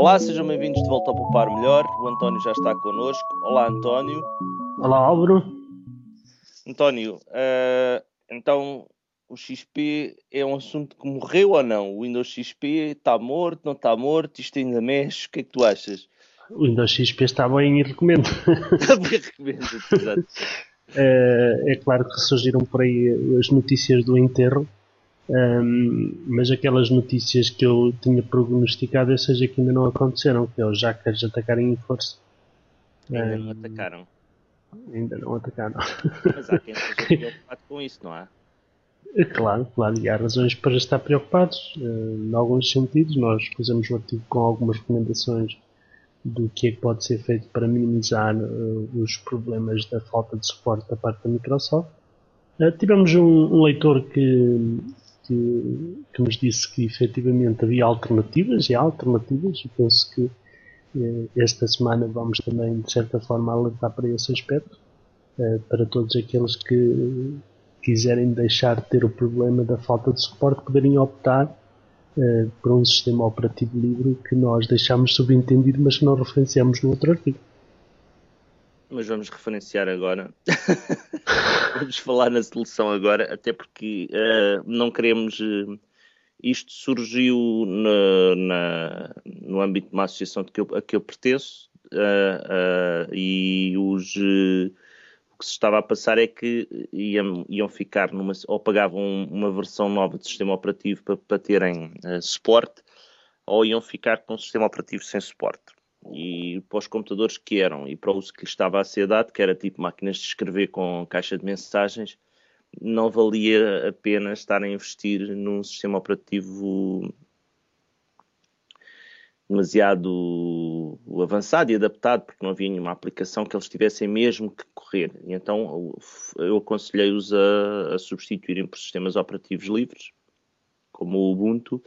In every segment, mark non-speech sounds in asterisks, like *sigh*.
Olá, sejam bem-vindos de volta ao Poupar Melhor. O António já está connosco. Olá, António. Olá, Álvaro. António, uh, então o XP é um assunto que morreu ou não? O Windows XP está morto, não está morto? Isto ainda mexe? O que é que tu achas? O Windows XP está bem e recomendo. *laughs* Está bem, recomendo, exato. Uh, é claro que surgiram por aí as notícias do enterro um, mas aquelas notícias que eu tinha prognosticado, essas que ainda não aconteceram, que é os jackers atacarem em força. Ainda um, não atacaram. Ainda não atacaram. *laughs* Mas há quem esteja *laughs* preocupado com isso, não há? É claro, claro, e há razões para estar preocupados, uh, em alguns sentidos. Nós fizemos um artigo com algumas recomendações do que é que pode ser feito para minimizar uh, os problemas da falta de suporte da parte da Microsoft. Uh, tivemos um, um leitor que que, que nos disse que efetivamente havia alternativas e há alternativas e penso que eh, esta semana vamos também de certa forma alertar para esse aspecto eh, para todos aqueles que quiserem deixar de ter o problema da falta de suporte poderem optar eh, por um sistema operativo livre que nós deixamos subentendido mas que não referenciamos no outro artigo mas vamos referenciar agora. *laughs* vamos falar na solução agora, até porque uh, não queremos. Uh, isto surgiu na, na, no âmbito de uma associação que eu, a que eu pertenço uh, e os, o que se estava a passar é que iam, iam ficar numa, ou pagavam uma versão nova de sistema operativo para, para terem suporte ou iam ficar com um sistema operativo sem suporte e para os computadores que eram e para o uso que lhe estava a ser dado, que era tipo máquinas de escrever com caixa de mensagens, não valia a pena estar a investir num sistema operativo demasiado avançado e adaptado, porque não havia nenhuma aplicação que eles tivessem mesmo que correr. E então eu aconselhei-os a, a substituírem por sistemas operativos livres, como o Ubuntu,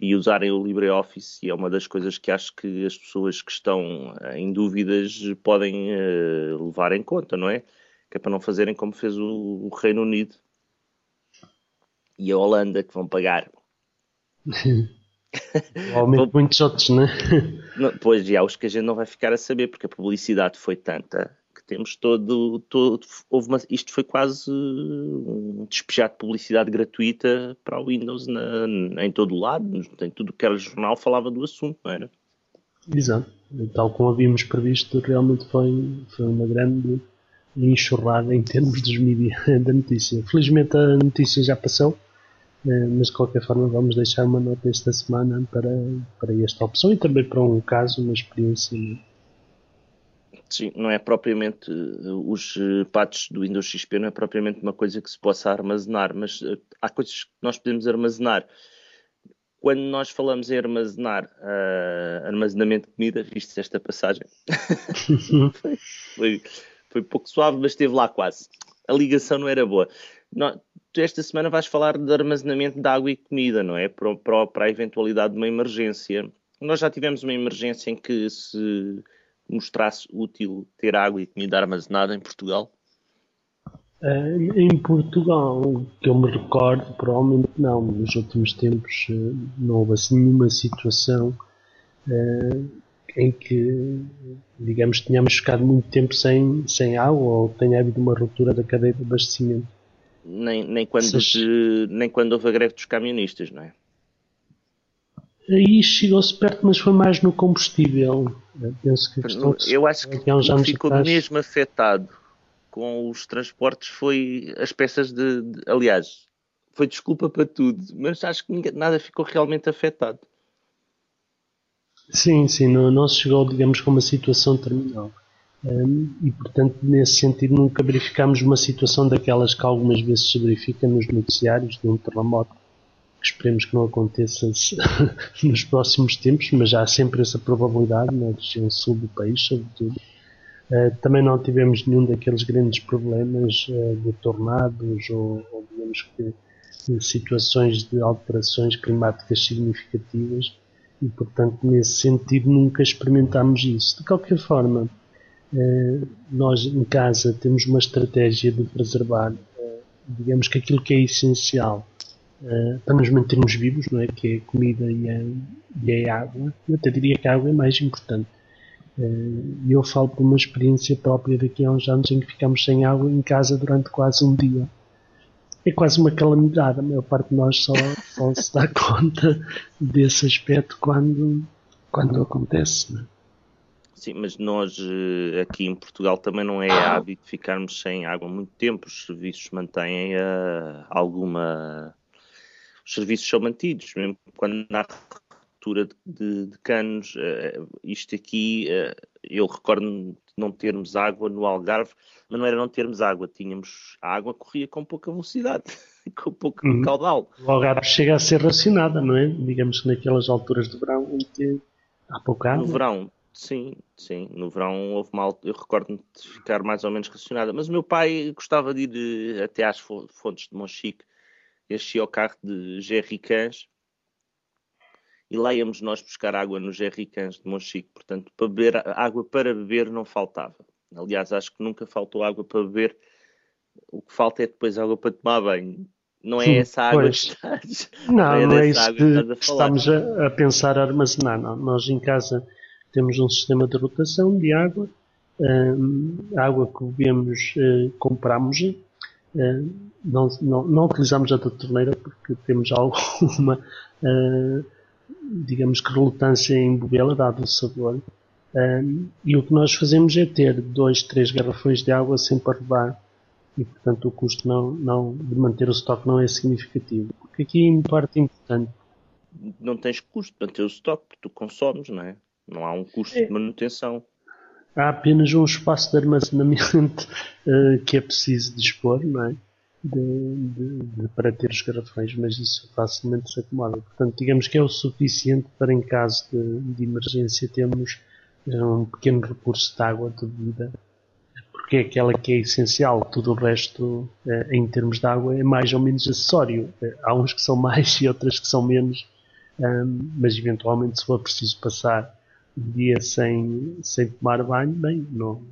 e usarem o LibreOffice, e é uma das coisas que acho que as pessoas que estão eh, em dúvidas podem uh, levar em conta, não é? Que é para não fazerem como fez o, o Reino Unido e a Holanda, que vão pagar. *laughs* Provavelmente muitos outros, não é? Pois, e há os que a gente não vai ficar a saber, porque a publicidade foi tanta temos todo, todo houve uma, isto foi quase um despejar de publicidade gratuita para o Windows na, em todo o lado, em tudo que era jornal falava do assunto, não era? Exato, tal como havíamos previsto, realmente foi, foi uma grande enxurrada em termos dos mídias *laughs* da notícia. Felizmente a notícia já passou, eh, mas de qualquer forma vamos deixar uma nota esta semana para, para esta opção e também para um caso, uma experiência Sim, não é propriamente eh, os eh, patches do Windows XP, não é propriamente uma coisa que se possa armazenar, mas uh, há coisas que nós podemos armazenar. Quando nós falamos em armazenar uh, armazenamento de comida, viste esta passagem? *laughs* foi, foi, foi, pouco suave, mas esteve lá quase. A ligação não era boa. Não, tu esta semana vais falar de armazenamento de água e comida, não é? Para, para, para a eventualidade de uma emergência. Nós já tivemos uma emergência em que se mostrasse útil ter água e comida armazenada em Portugal? Eh, em Portugal, que eu me recordo, provavelmente não. Nos últimos tempos eh, não houve assim nenhuma situação uh, em que, digamos, tenhamos ficado muito tempo sem, sem água ou tenha havido uma ruptura da cadeia de abastecimento. Nem, nem, quando, nem quando houve a greve dos camionistas, não é? Aí chegou-se perto, mas foi mais no combustível. Eu penso que Eu acho que que ficou atrás... mesmo afetado com os transportes foi as peças de, de, Aliás, foi desculpa para tudo, mas acho que ninguém, nada ficou realmente afetado. Sim, sim, não, não se chegou, digamos, com uma situação terminal. Um, e, portanto, nesse sentido, nunca verificámos uma situação daquelas que algumas vezes se verifica nos noticiários de um terremoto esperemos que não aconteça *laughs* nos próximos tempos, mas há sempre essa probabilidade na região sul do país, sobretudo. Uh, também não tivemos nenhum daqueles grandes problemas uh, de tornados ou, ou, digamos que situações de alterações climáticas significativas e, portanto, nesse sentido nunca experimentámos isso. De qualquer forma, uh, nós em casa temos uma estratégia de preservar, digamos que aquilo que é essencial uh, para nos mantermos vivos, não é? Que é a comida e a, e a água. Eu até diria que a água é mais importante. E eu falo por uma experiência própria daqui a uns anos em que ficamos sem água em casa durante quase um dia. É quase uma calamidade. A maior parte de nós só, só se dá *laughs* conta desse aspecto quando, quando acontece. É? Sim, mas nós eh, aqui em Portugal também não é hábito ficarmos sem água muito tempo. Os serviços mantêm uh, alguma. Os serviços são mantidos, mesmo quando há ruptura de, de, de, canos. Uh, isto aqui, uh, eu recordo de não termos água no Algarve, mas não era não termos água, tínhamos. A água corria com pouca velocidade, *laughs* com pouco uhum. caudal. O Algarve chega a ser racionada, não é? Digamos que naquelas alturas de verão em que há pouca água. No verão Sim, sim. No verão houve mal. Eu recordo-me de ficar mais ou menos racionada. Mas o meu pai gostava de ir eh, até às fontes de Monchique, enchia o carro de jerrycans e lá íamos nós buscar água nos jerrycans de Monchique. Portanto, para beber, água para beber não faltava. Aliás, acho que nunca faltou água para beber. O que falta é depois água para tomar banho. Não é essa água pois. que estás. Não, não é, não é isso que, que estamos a, a, pensar a armazenar. Não. Nós em casa temos um sistema de rotação de água, a água que bebemos uh, compramos, não, não, não, utilizamos a da torneira porque temos alguma, *laughs* uh, digamos que relutância em bebê-la, dado o sabor. e o que nós fazemos é ter dois, três garrafões de água sempre a levar e portanto o custo não, não, de manter o estoque não é significativo. Porque aqui em parte importante. Não tens custo de manter o estoque, porque tu consomes, não é? Não há um custo é. de manutenção. Há apenas um espaço de armazenamento uh, *laughs* que é preciso dispor, não é? De, de, de, para ter os garrafões, mas isso facilmente se acomoda. Portanto, digamos que é o suficiente para, em caso de, de emergência, termos uh, um pequeno recurso de água de bebida, porque é aquela que é essencial. Tudo o resto, uh, em termos de água, é mais ou menos acessório. há uns que são *laughs* mais e outras que são menos, mas eventualmente, se for preciso passar dia sem, sem tomar banho, bem, não,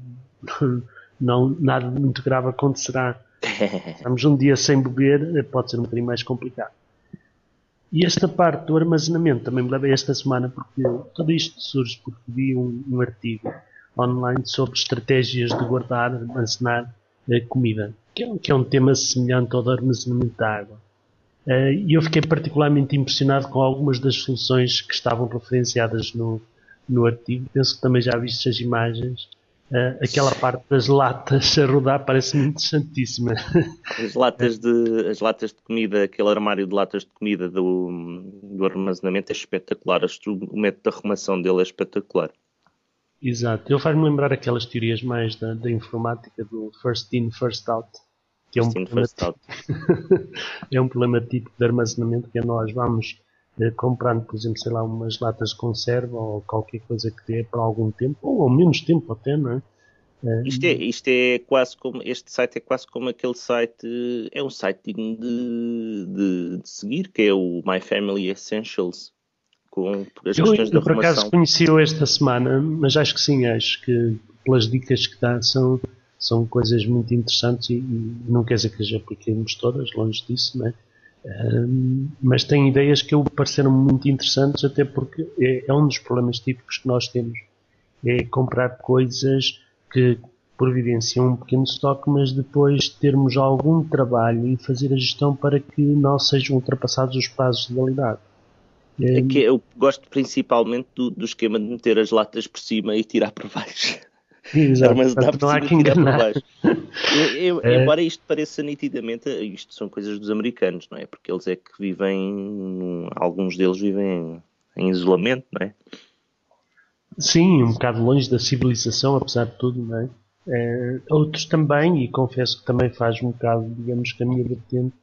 *laughs* não, nada muito grave acontecerá. *laughs* Estamos um dia sem beber, pode ser um bocadinho mais complicado. E esta parte do armazenamento também me leva esta semana, porque tudo isto surge porque vi um, um artigo online sobre estratégias de guardar, armazenar eh, comida, que é, que é, um tema semelhante ao do armazenamento da água. Eh, e eu fiquei particularmente impressionado com algumas das soluções que estavam referenciadas no, no artigo, penso que também já viste as imagens. Uh, aquela parte das latas a rodar parece-me interessantíssima. As latas, de, as latas de comida, aquele armário de latas de comida do, do armazenamento é espetacular. O método de arrumação dele é espetacular. Exato. Eu faz-me lembrar aquelas teorias mais da, da, informática do first in, first out. Que é um, problema, *laughs* é um problema típico de armazenamento que é nós vamos comprando, por exemplo, sei lá, umas latas de conserva ou qualquer coisa que dê para algum tempo, ou ao menos tempo até, não é? Eh, isto é, isto é quase como, este site é quase como aquele site, é um site digno de, de, de seguir, que é o My Family Essentials, com as eu, questões eu, da por acaso conheci-o esta semana, mas acho que sim, acho que pelas dicas que dá são, são coisas muito interessantes e, e não quer dizer que as apliquemos todas, longe disso, não é? Mas tem ideias que eu pareceram muito interessantes, até porque é, é, um dos problemas típicos que nós temos. É comprar coisas que providenciam um pequeno estoque, mas depois termos algum trabalho e fazer a gestão para que não sejam ultrapassados os prazos de validade. É que eu gosto principalmente do, do esquema de meter as latas por cima e tirar por baixo. Exato, mas dá enganar. Eu, eu, *laughs* é. Embora isto pareça nitidamente, isto são coisas dos americanos, não é? Porque eles é que vivem, alguns deles vivem em isolamento, não é? Sim, um bocado longe da civilização, apesar de tudo, não é? é outros também, e confesso que também faz um bocado, digamos que a minha vertente,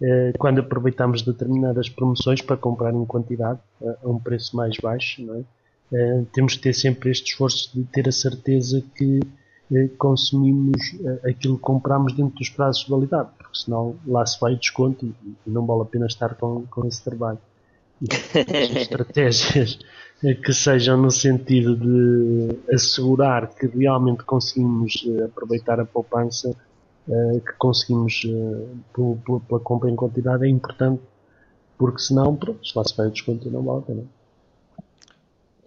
é, quando aproveitamos determinadas promoções para comprar em quantidade, a um preço mais baixo, não é? Uh, temos que ter sempre este esforço de ter a certeza que uh, consumimos uh, aquilo que compramos dentro dos prazos de validade, porque senão lá se vai o desconto e, e não vale a pena estar com, com esse trabalho. *laughs* estratégias que sejam no sentido de assegurar que realmente conseguimos aproveitar a poupança que conseguimos pela compra em quantidade é importante porque senão, pronto, lá se vai o desconto não volta, não é?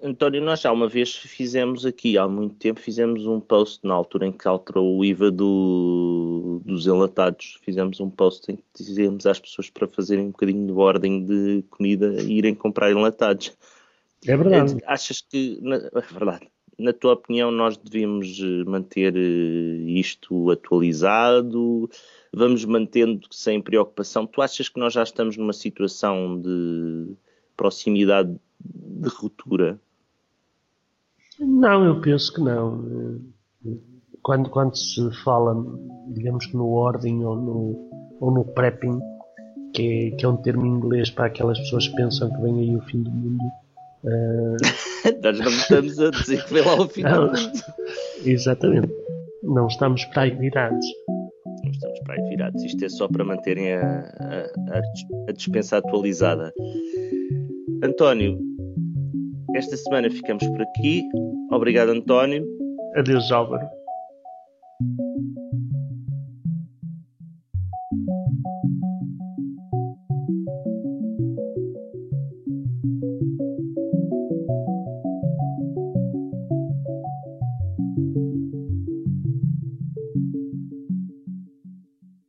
António, nós já uma vez fizemos aqui, há muito tempo, fizemos um post na altura em que alterou o IVA do, dos enlatados. Fizemos um post em que dizíamos às pessoas para fazerem um bocadinho de ordem de comida e irem comprar enlatados. É verdade. Achas que, na, é verdade, na tua opinião, nós devíamos eh, manter eh, isto atualizado? Vamos mantendo sem preocupação? Tu achas que nós já estamos numa situação de proximidade de ruptura? Não, eu penso que não. Quando, quando se fala, digamos que no ordem ou no, ou no prepping, que é, que é um termo em inglês para aquelas pessoas que pensam que vem aí o fim do mundo. Uh... *laughs* Nós não estamos a dizer que vem lá o fim não, do mundo. Exatamente. Não estamos para aí virados. Não estamos para aí virados. Isto é só para manterem a, a, a dispensa atualizada. António, esta semana ficamos por aqui. Obrigado, António. Adeus, Álvaro.